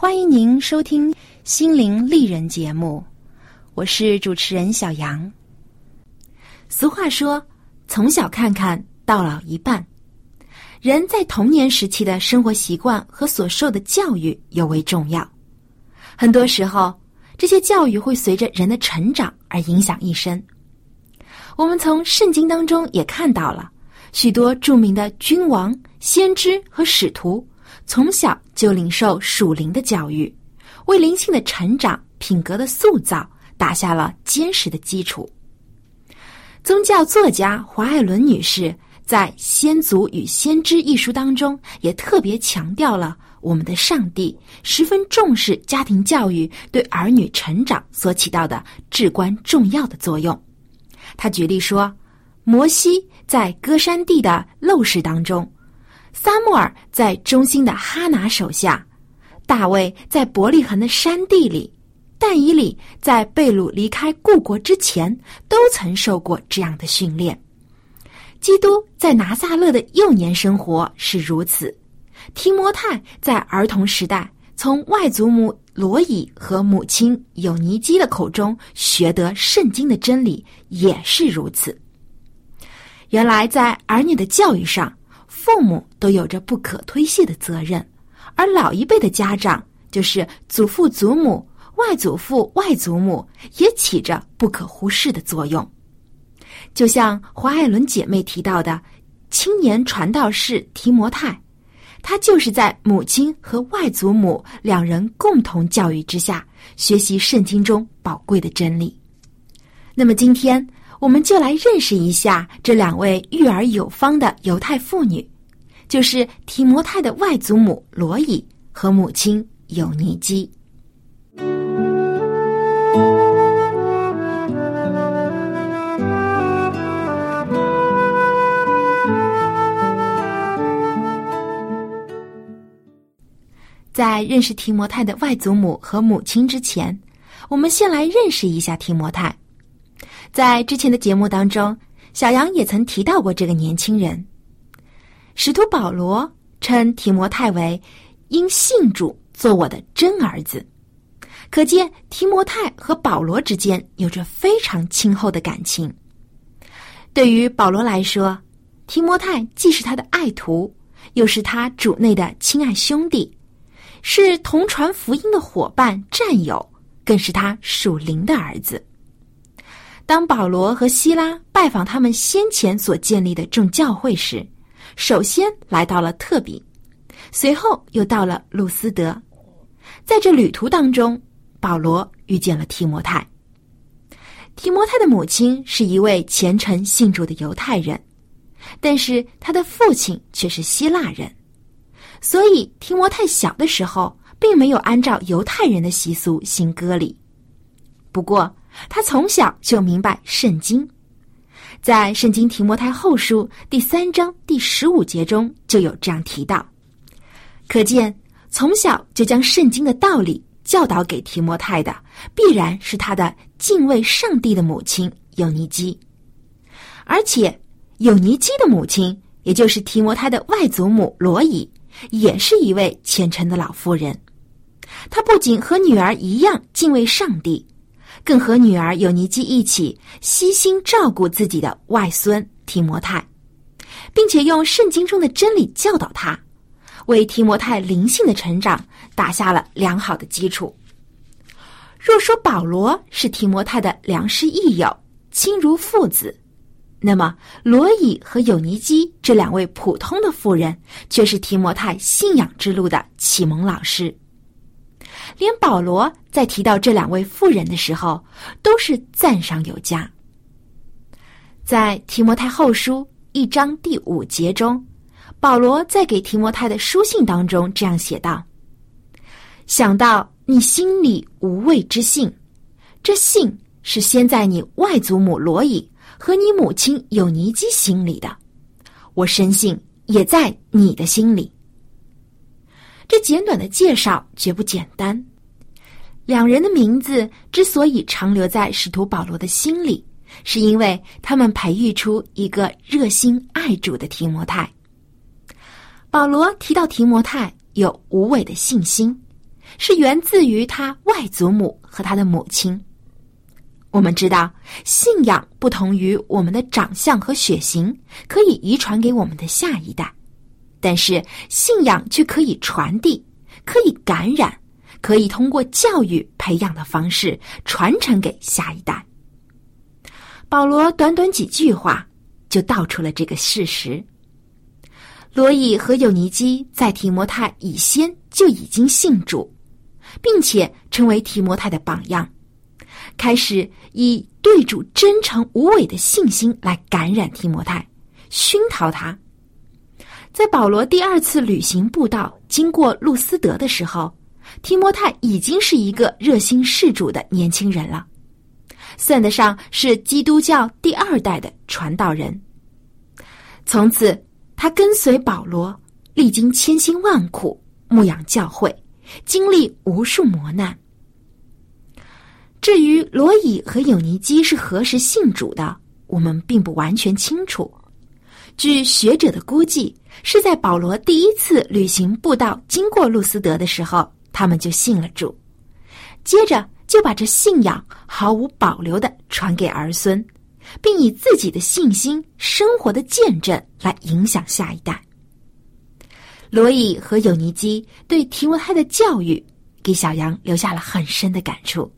欢迎您收听《心灵丽人》节目，我是主持人小杨。俗话说：“从小看看到老一半。”人在童年时期的生活习惯和所受的教育尤为重要。很多时候，这些教育会随着人的成长而影响一生。我们从圣经当中也看到了许多著名的君王、先知和使徒。从小就领受属灵的教育，为灵性的成长、品格的塑造打下了坚实的基础。宗教作家华爱伦女士在《先祖与先知》一书当中，也特别强调了我们的上帝十分重视家庭教育对儿女成长所起到的至关重要的作用。他举例说，摩西在歌山地的陋室当中。撒母耳在中心的哈拿手下，大卫在伯利恒的山地里，但以理在贝鲁离开故国之前，都曾受过这样的训练。基督在拿撒勒的幼年生活是如此，提摩太在儿童时代从外祖母罗以和母亲有尼基的口中学得圣经的真理也是如此。原来在儿女的教育上。父母都有着不可推卸的责任，而老一辈的家长，就是祖父、祖母、外祖父、外祖母，也起着不可忽视的作用。就像华爱伦姐妹提到的，青年传道士提摩太，他就是在母亲和外祖母两人共同教育之下，学习圣经中宝贵的真理。那么今天。我们就来认识一下这两位育儿有方的犹太妇女，就是提摩太的外祖母罗伊和母亲有尼基。在认识提摩太的外祖母和母亲之前，我们先来认识一下提摩太。在之前的节目当中，小杨也曾提到过这个年轻人。使徒保罗称提摩太为“因信主做我的真儿子”，可见提摩太和保罗之间有着非常亲厚的感情。对于保罗来说，提摩太既是他的爱徒，又是他主内的亲爱兄弟，是同传福音的伙伴、战友，更是他属灵的儿子。当保罗和希拉拜访他们先前所建立的众教会时，首先来到了特比，随后又到了路斯德。在这旅途当中，保罗遇见了提摩太。提摩太的母亲是一位虔诚信主的犹太人，但是他的父亲却是希腊人，所以提摩太小的时候并没有按照犹太人的习俗行割礼。不过，他从小就明白圣经，在《圣经提摩太后书》第三章第十五节中就有这样提到，可见从小就将圣经的道理教导给提摩太的，必然是他的敬畏上帝的母亲尤尼基，而且尤尼基的母亲，也就是提摩太的外祖母罗伊，也是一位虔诚的老妇人。她不仅和女儿一样敬畏上帝，更和女儿有尼基一起悉心照顾自己的外孙提摩太，并且用圣经中的真理教导他，为提摩太灵性的成长打下了良好的基础。若说保罗是提摩太的良师益友、亲如父子，那么罗以和有尼基这两位普通的妇人，却是提摩太信仰之路的启蒙老师。连保罗在提到这两位妇人的时候，都是赞赏有加。在提摩太后书一章第五节中，保罗在给提摩太的书信当中这样写道：“想到你心里无畏之信，这信是先在你外祖母罗以和你母亲有尼基心里的，我深信也在你的心里。”这简短的介绍绝不简单。两人的名字之所以长留在使徒保罗的心里，是因为他们培育出一个热心爱主的提摩太。保罗提到提摩太有无伪的信心，是源自于他外祖母和他的母亲。我们知道，信仰不同于我们的长相和血型，可以遗传给我们的下一代。但是信仰却可以传递，可以感染，可以通过教育培养的方式传承给下一代。保罗短短几句话就道出了这个事实。罗伊和有尼基在提摩太以先就已经信主，并且成为提摩太的榜样，开始以对主真诚无伪的信心来感染提摩太，熏陶他。在保罗第二次旅行布道经过路斯德的时候，提摩太已经是一个热心事主的年轻人了，算得上是基督教第二代的传道人。从此，他跟随保罗，历经千辛万苦牧养教会，经历无数磨难。至于罗以和有尼基是何时信主的，我们并不完全清楚。据学者的估计，是在保罗第一次旅行布道经过路斯德的时候，他们就信了主，接着就把这信仰毫无保留的传给儿孙，并以自己的信心、生活的见证来影响下一代。罗伊和尤尼基对提摩太的教育，给小杨留下了很深的感触，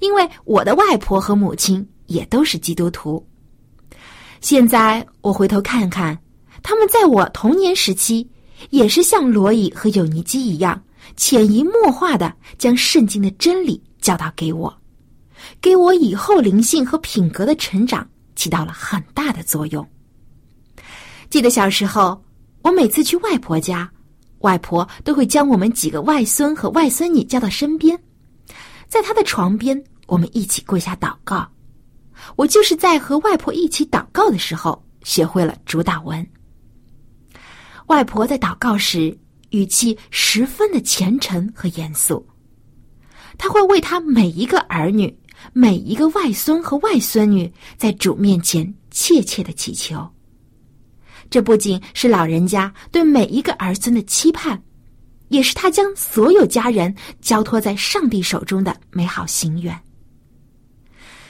因为我的外婆和母亲也都是基督徒。现在我回头看看，他们在我童年时期，也是像罗伊和有尼基一样，潜移默化的将圣经的真理教导给我，给我以后灵性和品格的成长起到了很大的作用。记得小时候，我每次去外婆家，外婆都会将我们几个外孙和外孙女叫到身边，在她的床边，我们一起跪下祷告。我就是在和外婆一起祷告的时候，学会了主祷文。外婆在祷告时语气十分的虔诚和严肃，她会为她每一个儿女、每一个外孙和外孙女在主面前切切的祈求。这不仅是老人家对每一个儿孙的期盼，也是他将所有家人交托在上帝手中的美好心愿。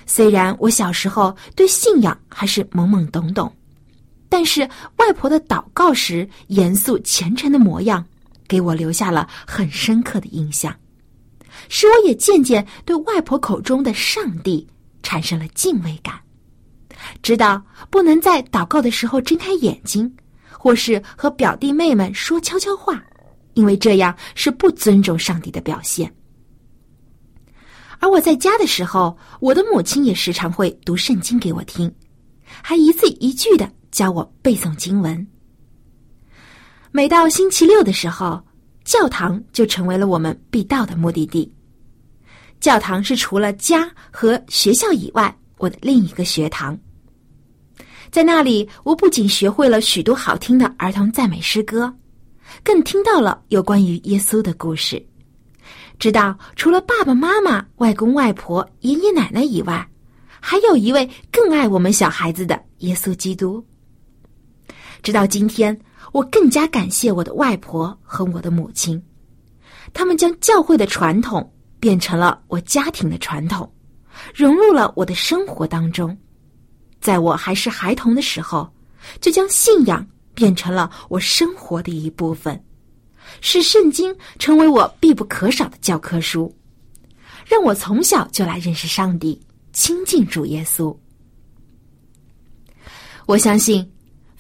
虽然我小时候对信仰还是懵懵懂懂，但是外婆的祷告时严肃虔诚的模样，给我留下了很深刻的印象，使我也渐渐对外婆口中的上帝产生了敬畏感，知道不能在祷告的时候睁开眼睛，或是和表弟妹们说悄悄话，因为这样是不尊重上帝的表现。而我在家的时候，我的母亲也时常会读圣经给我听，还一字一句的教我背诵经文。每到星期六的时候，教堂就成为了我们必到的目的地。教堂是除了家和学校以外我的另一个学堂。在那里，我不仅学会了许多好听的儿童赞美诗歌，更听到了有关于耶稣的故事。知道除了爸爸妈妈、外公外婆、爷爷奶奶以外，还有一位更爱我们小孩子的耶稣基督。直到今天，我更加感谢我的外婆和我的母亲，他们将教会的传统变成了我家庭的传统，融入了我的生活当中。在我还是孩童的时候，就将信仰变成了我生活的一部分，使圣经成为我必不可少的教科书，让我从小就来认识上帝，亲近主耶稣。我相信。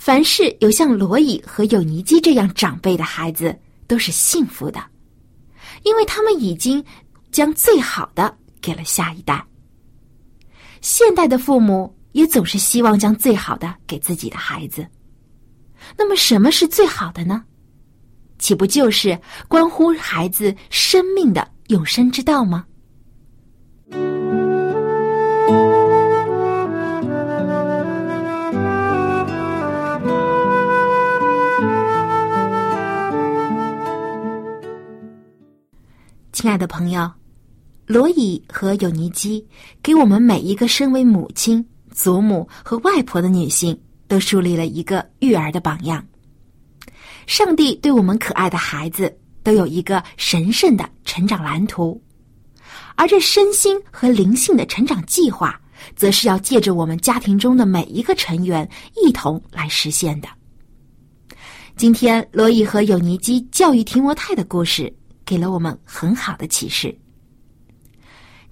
凡是有像罗伊和有尼基这样长辈的孩子，都是幸福的，因为他们已经将最好的给了下一代。现代的父母也总是希望将最好的给自己的孩子。那么，什么是最好的呢？岂不就是关乎孩子生命的永生之道吗？亲爱的朋友，罗伊和有尼基给我们每一个身为母亲、祖母和外婆的女性都树立了一个育儿的榜样。上帝对我们可爱的孩子都有一个神圣的成长蓝图，而这身心和灵性的成长计划，则是要借着我们家庭中的每一个成员一同来实现的。今天，罗伊和有尼基教育提摩太的故事。给了我们很好的启示，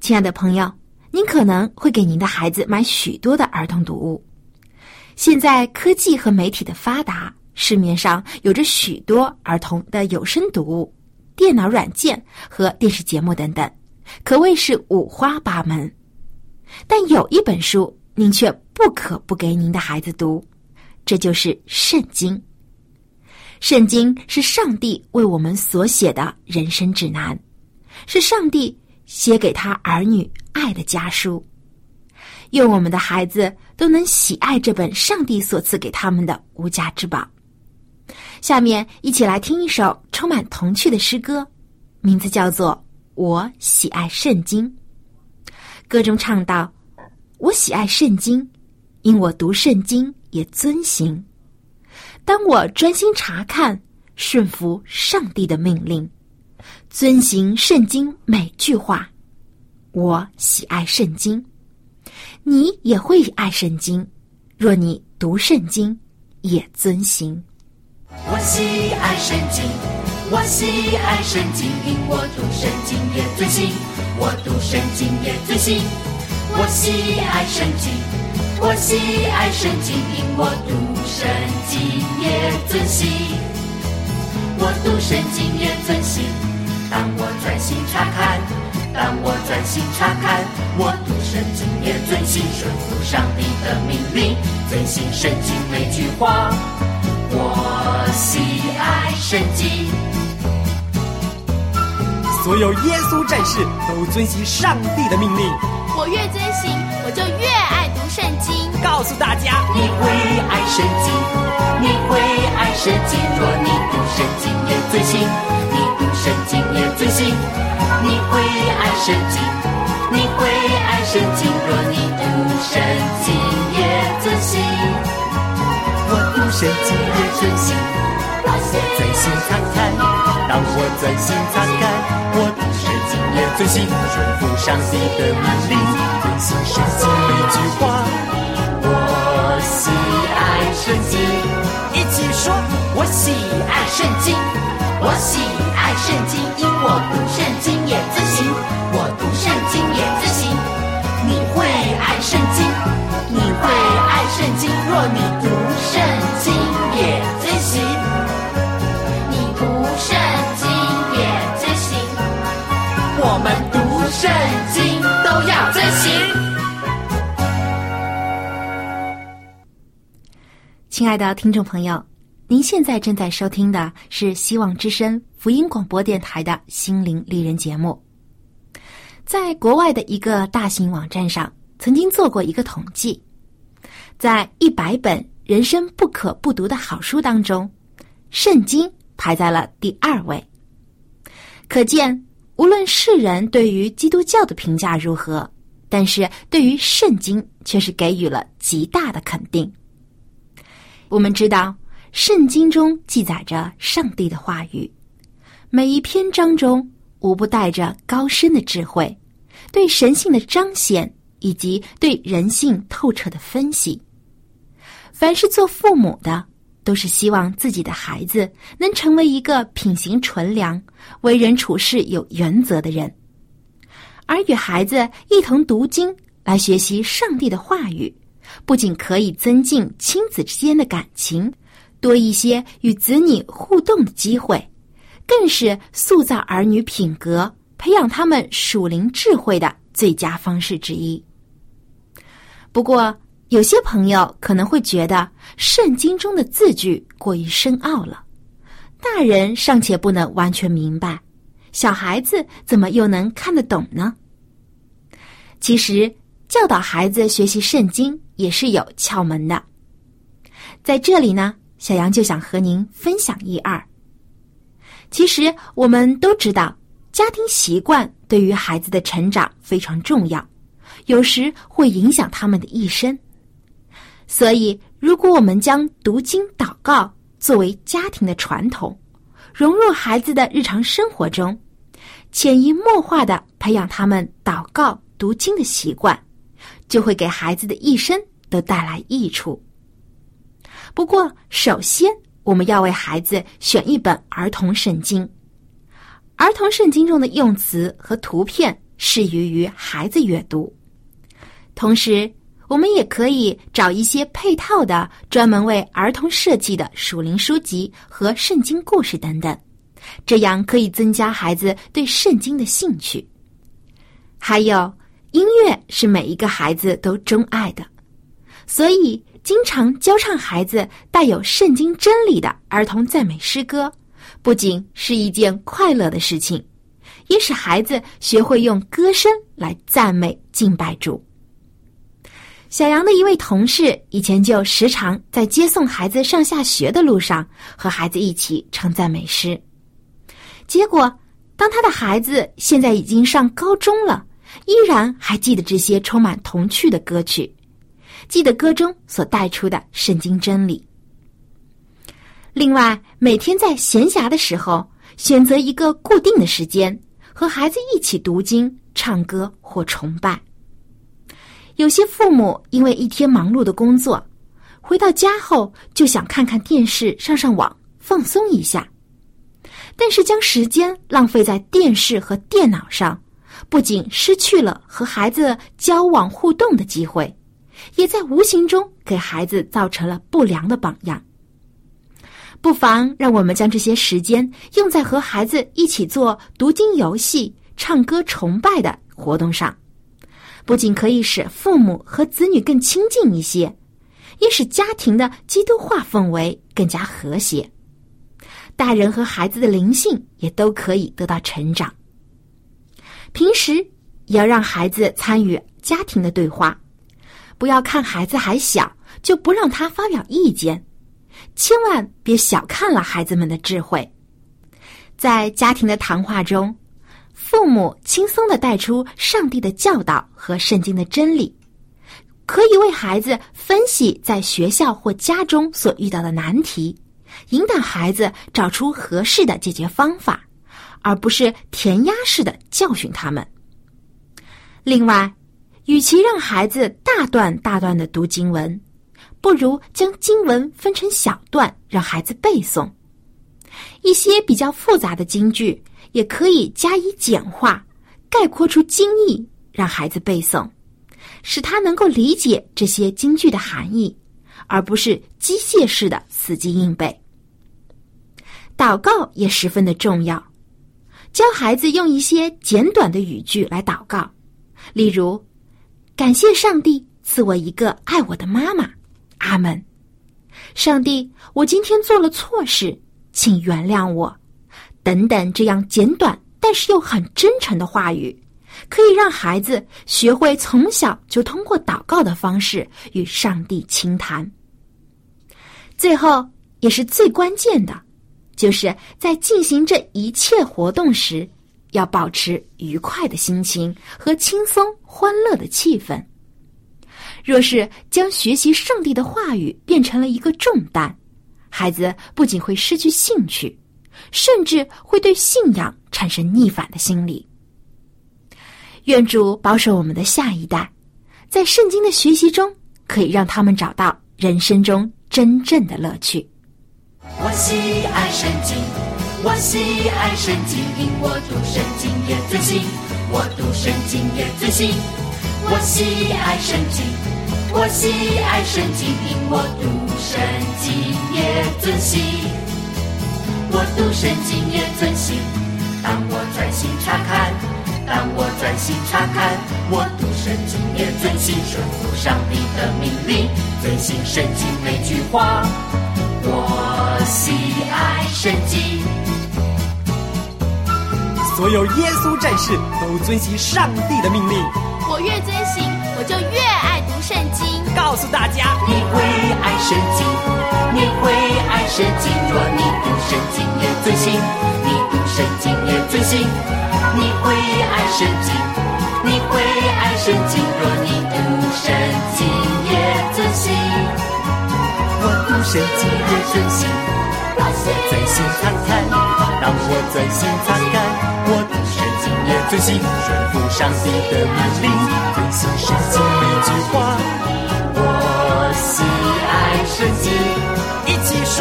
亲爱的朋友，您可能会给您的孩子买许多的儿童读物。现在科技和媒体的发达，市面上有着许多儿童的有声读物、电脑软件和电视节目等等，可谓是五花八门。但有一本书，您却不可不给您的孩子读，这就是《圣经》。圣经是上帝为我们所写的人生指南，是上帝写给他儿女爱的家书。愿我们的孩子都能喜爱这本上帝所赐给他们的无价之宝。下面一起来听一首充满童趣的诗歌，名字叫做《我喜爱圣经》。歌中唱道：“我喜爱圣经，因我读圣经也遵行。”当我专心查看、顺服上帝的命令，遵行圣经每句话，我喜爱圣经。你也会爱圣经，若你读圣经也遵行。我喜爱圣经，我喜爱圣经，因我读圣经也遵行，我读圣经也遵行。我喜爱圣经。我喜爱圣经，因我读圣经也遵行。我读圣经也遵行。当我专心查看，当我专心查看，我读圣经也遵行，顺服上帝的命令，遵行圣经每句话。我喜爱圣经。所有耶稣战士都遵行上帝的命令。我越遵行，我就越。圣经告诉大家，你会爱圣经，你会爱圣经。若你读圣经也遵行，你读圣经也遵行。你会爱圣经，你会爱圣经。若你读圣经也遵行，我读圣经也遵行。当我专心查看，当我专心查看，我读圣经也遵行，顺服上帝的命令。信圣经每句话，我喜爱圣经。一起说，我喜爱圣经，我喜爱圣经，因我读圣经也遵行，我读圣经也遵行。你会爱圣经，你会爱圣经，若你读亲爱的听众朋友，您现在正在收听的是希望之声福音广播电台的心灵丽人节目。在国外的一个大型网站上，曾经做过一个统计，在一百本人生不可不读的好书当中，《圣经》排在了第二位。可见，无论世人对于基督教的评价如何，但是对于《圣经》却是给予了极大的肯定。我们知道，圣经中记载着上帝的话语，每一篇章中无不带着高深的智慧，对神性的彰显以及对人性透彻的分析。凡是做父母的，都是希望自己的孩子能成为一个品行纯良、为人处事有原则的人，而与孩子一同读经来学习上帝的话语。不仅可以增进亲子之间的感情，多一些与子女互动的机会，更是塑造儿女品格、培养他们属灵智慧的最佳方式之一。不过，有些朋友可能会觉得圣经中的字句过于深奥了，大人尚且不能完全明白，小孩子怎么又能看得懂呢？其实，教导孩子学习圣经。也是有窍门的，在这里呢，小杨就想和您分享一二。其实我们都知道，家庭习惯对于孩子的成长非常重要，有时会影响他们的一生。所以，如果我们将读经祷告作为家庭的传统，融入孩子的日常生活中，潜移默化的培养他们祷告读经的习惯，就会给孩子的一生。都带来益处。不过，首先我们要为孩子选一本儿童圣经。儿童圣经中的用词和图片适宜于孩子阅读。同时，我们也可以找一些配套的、专门为儿童设计的属灵书籍和圣经故事等等，这样可以增加孩子对圣经的兴趣。还有，音乐是每一个孩子都钟爱的。所以，经常教唱孩子带有圣经真理的儿童赞美诗歌，不仅是一件快乐的事情，也使孩子学会用歌声来赞美敬拜主。小杨的一位同事以前就时常在接送孩子上下学的路上和孩子一起唱赞美诗，结果当他的孩子现在已经上高中了，依然还记得这些充满童趣的歌曲。记得歌中所带出的圣经真理。另外，每天在闲暇的时候，选择一个固定的时间，和孩子一起读经、唱歌或崇拜。有些父母因为一天忙碌的工作，回到家后就想看看电视、上上网、放松一下，但是将时间浪费在电视和电脑上，不仅失去了和孩子交往互动的机会。也在无形中给孩子造成了不良的榜样。不妨让我们将这些时间用在和孩子一起做读经游戏、唱歌崇拜的活动上，不仅可以使父母和子女更亲近一些，也使家庭的基督化氛围更加和谐。大人和孩子的灵性也都可以得到成长。平时也要让孩子参与家庭的对话。不要看孩子还小就不让他发表意见，千万别小看了孩子们的智慧。在家庭的谈话中，父母轻松的带出上帝的教导和圣经的真理，可以为孩子分析在学校或家中所遇到的难题，引导孩子找出合适的解决方法，而不是填鸭式的教训他们。另外。与其让孩子大段大段的读经文，不如将经文分成小段，让孩子背诵。一些比较复杂的经句，也可以加以简化，概括出经义，让孩子背诵，使他能够理解这些经句的含义，而不是机械式的死记硬背。祷告也十分的重要，教孩子用一些简短的语句来祷告，例如。感谢上帝赐我一个爱我的妈妈，阿门。上帝，我今天做了错事，请原谅我。等等，这样简短但是又很真诚的话语，可以让孩子学会从小就通过祷告的方式与上帝倾谈。最后，也是最关键的，就是在进行这一切活动时。要保持愉快的心情和轻松欢乐的气氛。若是将学习上帝的话语变成了一个重担，孩子不仅会失去兴趣，甚至会对信仰产生逆反的心理。愿主保守我们的下一代，在圣经的学习中，可以让他们找到人生中真正的乐趣。我喜爱圣经，我喜爱圣经，因我读圣经也遵行，我读圣经也遵行。我喜爱圣经，我喜爱圣经，因我读圣经也遵行，我读圣经也遵行。当我专心查看。当我专心查看，我读圣经也遵行顺服上帝的命令，遵行圣经每句话。我喜爱圣经。所有耶稣战士都遵行上帝的命令。我越遵行，我就越爱读圣经。告诉大家，你会爱圣经，你会爱圣经。若你读圣经也遵行，你读圣经也遵行。你会爱圣经，你会爱圣经。若你读圣经也遵行，我读圣经也遵行。我专心查看，当我专心查看，我读圣经也遵行。顺服上帝的命令，遵行圣经每句话。我喜爱圣经，一起说，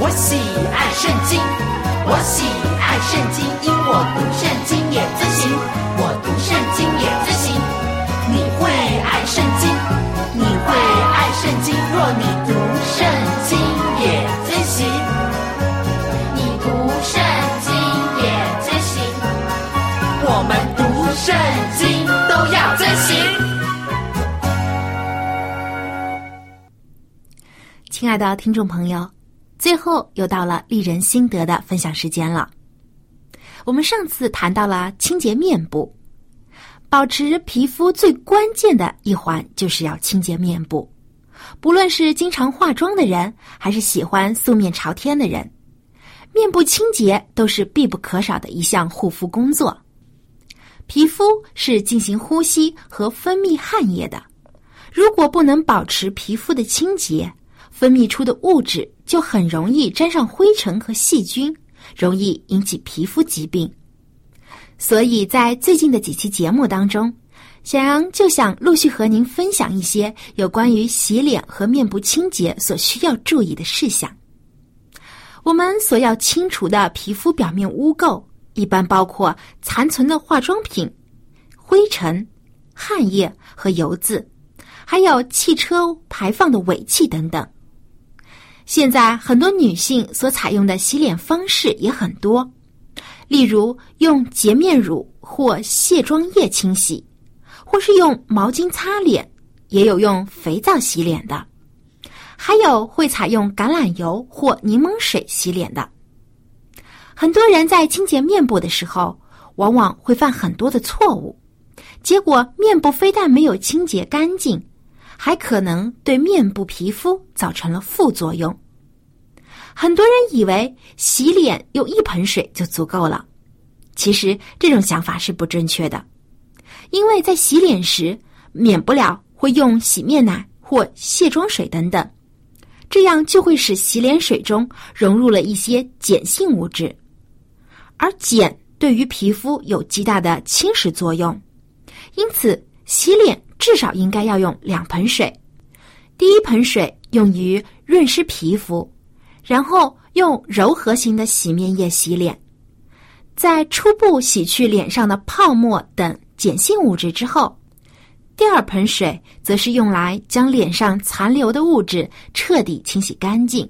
我喜爱圣经。我喜爱圣经，因我读圣经也遵行。我读圣经也遵行。亲爱的听众朋友。最后又到了丽人心得的分享时间了。我们上次谈到了清洁面部，保持皮肤最关键的一环就是要清洁面部。不论是经常化妆的人，还是喜欢素面朝天的人，面部清洁都是必不可少的一项护肤工作。皮肤是进行呼吸和分泌汗液的，如果不能保持皮肤的清洁，分泌出的物质。就很容易沾上灰尘和细菌，容易引起皮肤疾病。所以在最近的几期节目当中，小杨就想陆续和您分享一些有关于洗脸和面部清洁所需要注意的事项。我们所要清除的皮肤表面污垢，一般包括残存的化妆品、灰尘、汗液和油渍，还有汽车排放的尾气等等。现在很多女性所采用的洗脸方式也很多，例如用洁面乳或卸妆液清洗，或是用毛巾擦脸，也有用肥皂洗脸的，还有会采用橄榄油或柠檬水洗脸的。很多人在清洁面部的时候，往往会犯很多的错误，结果面部非但没有清洁干净。还可能对面部皮肤造成了副作用。很多人以为洗脸用一盆水就足够了，其实这种想法是不正确的，因为在洗脸时免不了会用洗面奶或卸妆水等等，这样就会使洗脸水中融入了一些碱性物质，而碱对于皮肤有极大的侵蚀作用，因此洗脸。至少应该要用两盆水，第一盆水用于润湿皮肤，然后用柔和型的洗面液洗脸，在初步洗去脸上的泡沫等碱性物质之后，第二盆水则是用来将脸上残留的物质彻底清洗干净，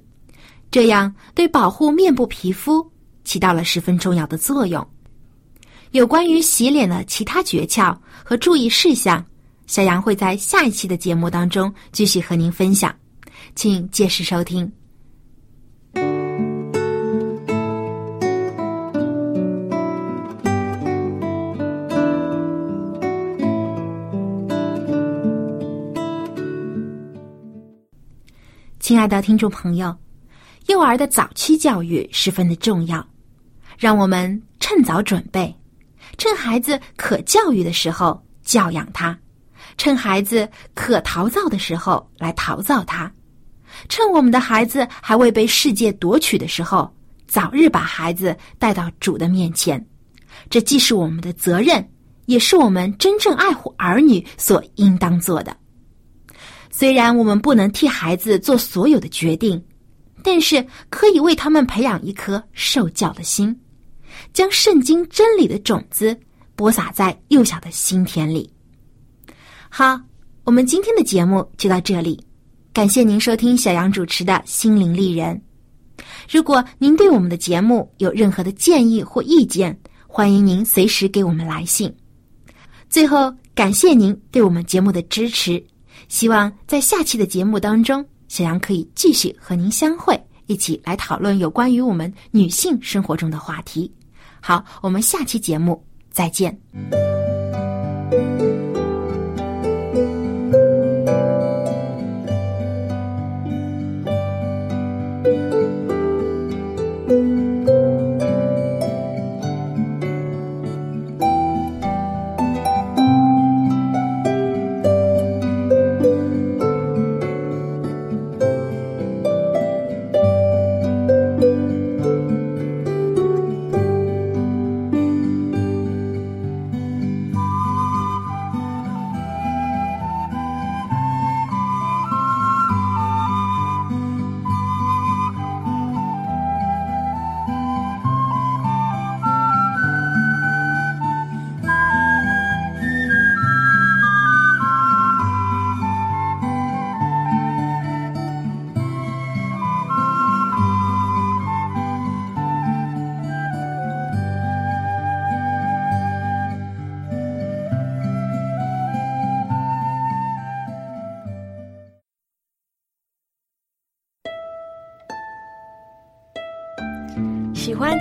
这样对保护面部皮肤起到了十分重要的作用。有关于洗脸的其他诀窍和注意事项。小杨会在下一期的节目当中继续和您分享，请届时收听。亲爱的听众朋友，幼儿的早期教育十分的重要，让我们趁早准备，趁孩子可教育的时候教养他。趁孩子可陶造的时候来陶造他，趁我们的孩子还未被世界夺取的时候，早日把孩子带到主的面前。这既是我们的责任，也是我们真正爱护儿女所应当做的。虽然我们不能替孩子做所有的决定，但是可以为他们培养一颗受教的心，将圣经真理的种子播撒在幼小的心田里。好，我们今天的节目就到这里，感谢您收听小杨主持的《心灵丽人》。如果您对我们的节目有任何的建议或意见，欢迎您随时给我们来信。最后，感谢您对我们节目的支持。希望在下期的节目当中，小杨可以继续和您相会，一起来讨论有关于我们女性生活中的话题。好，我们下期节目再见。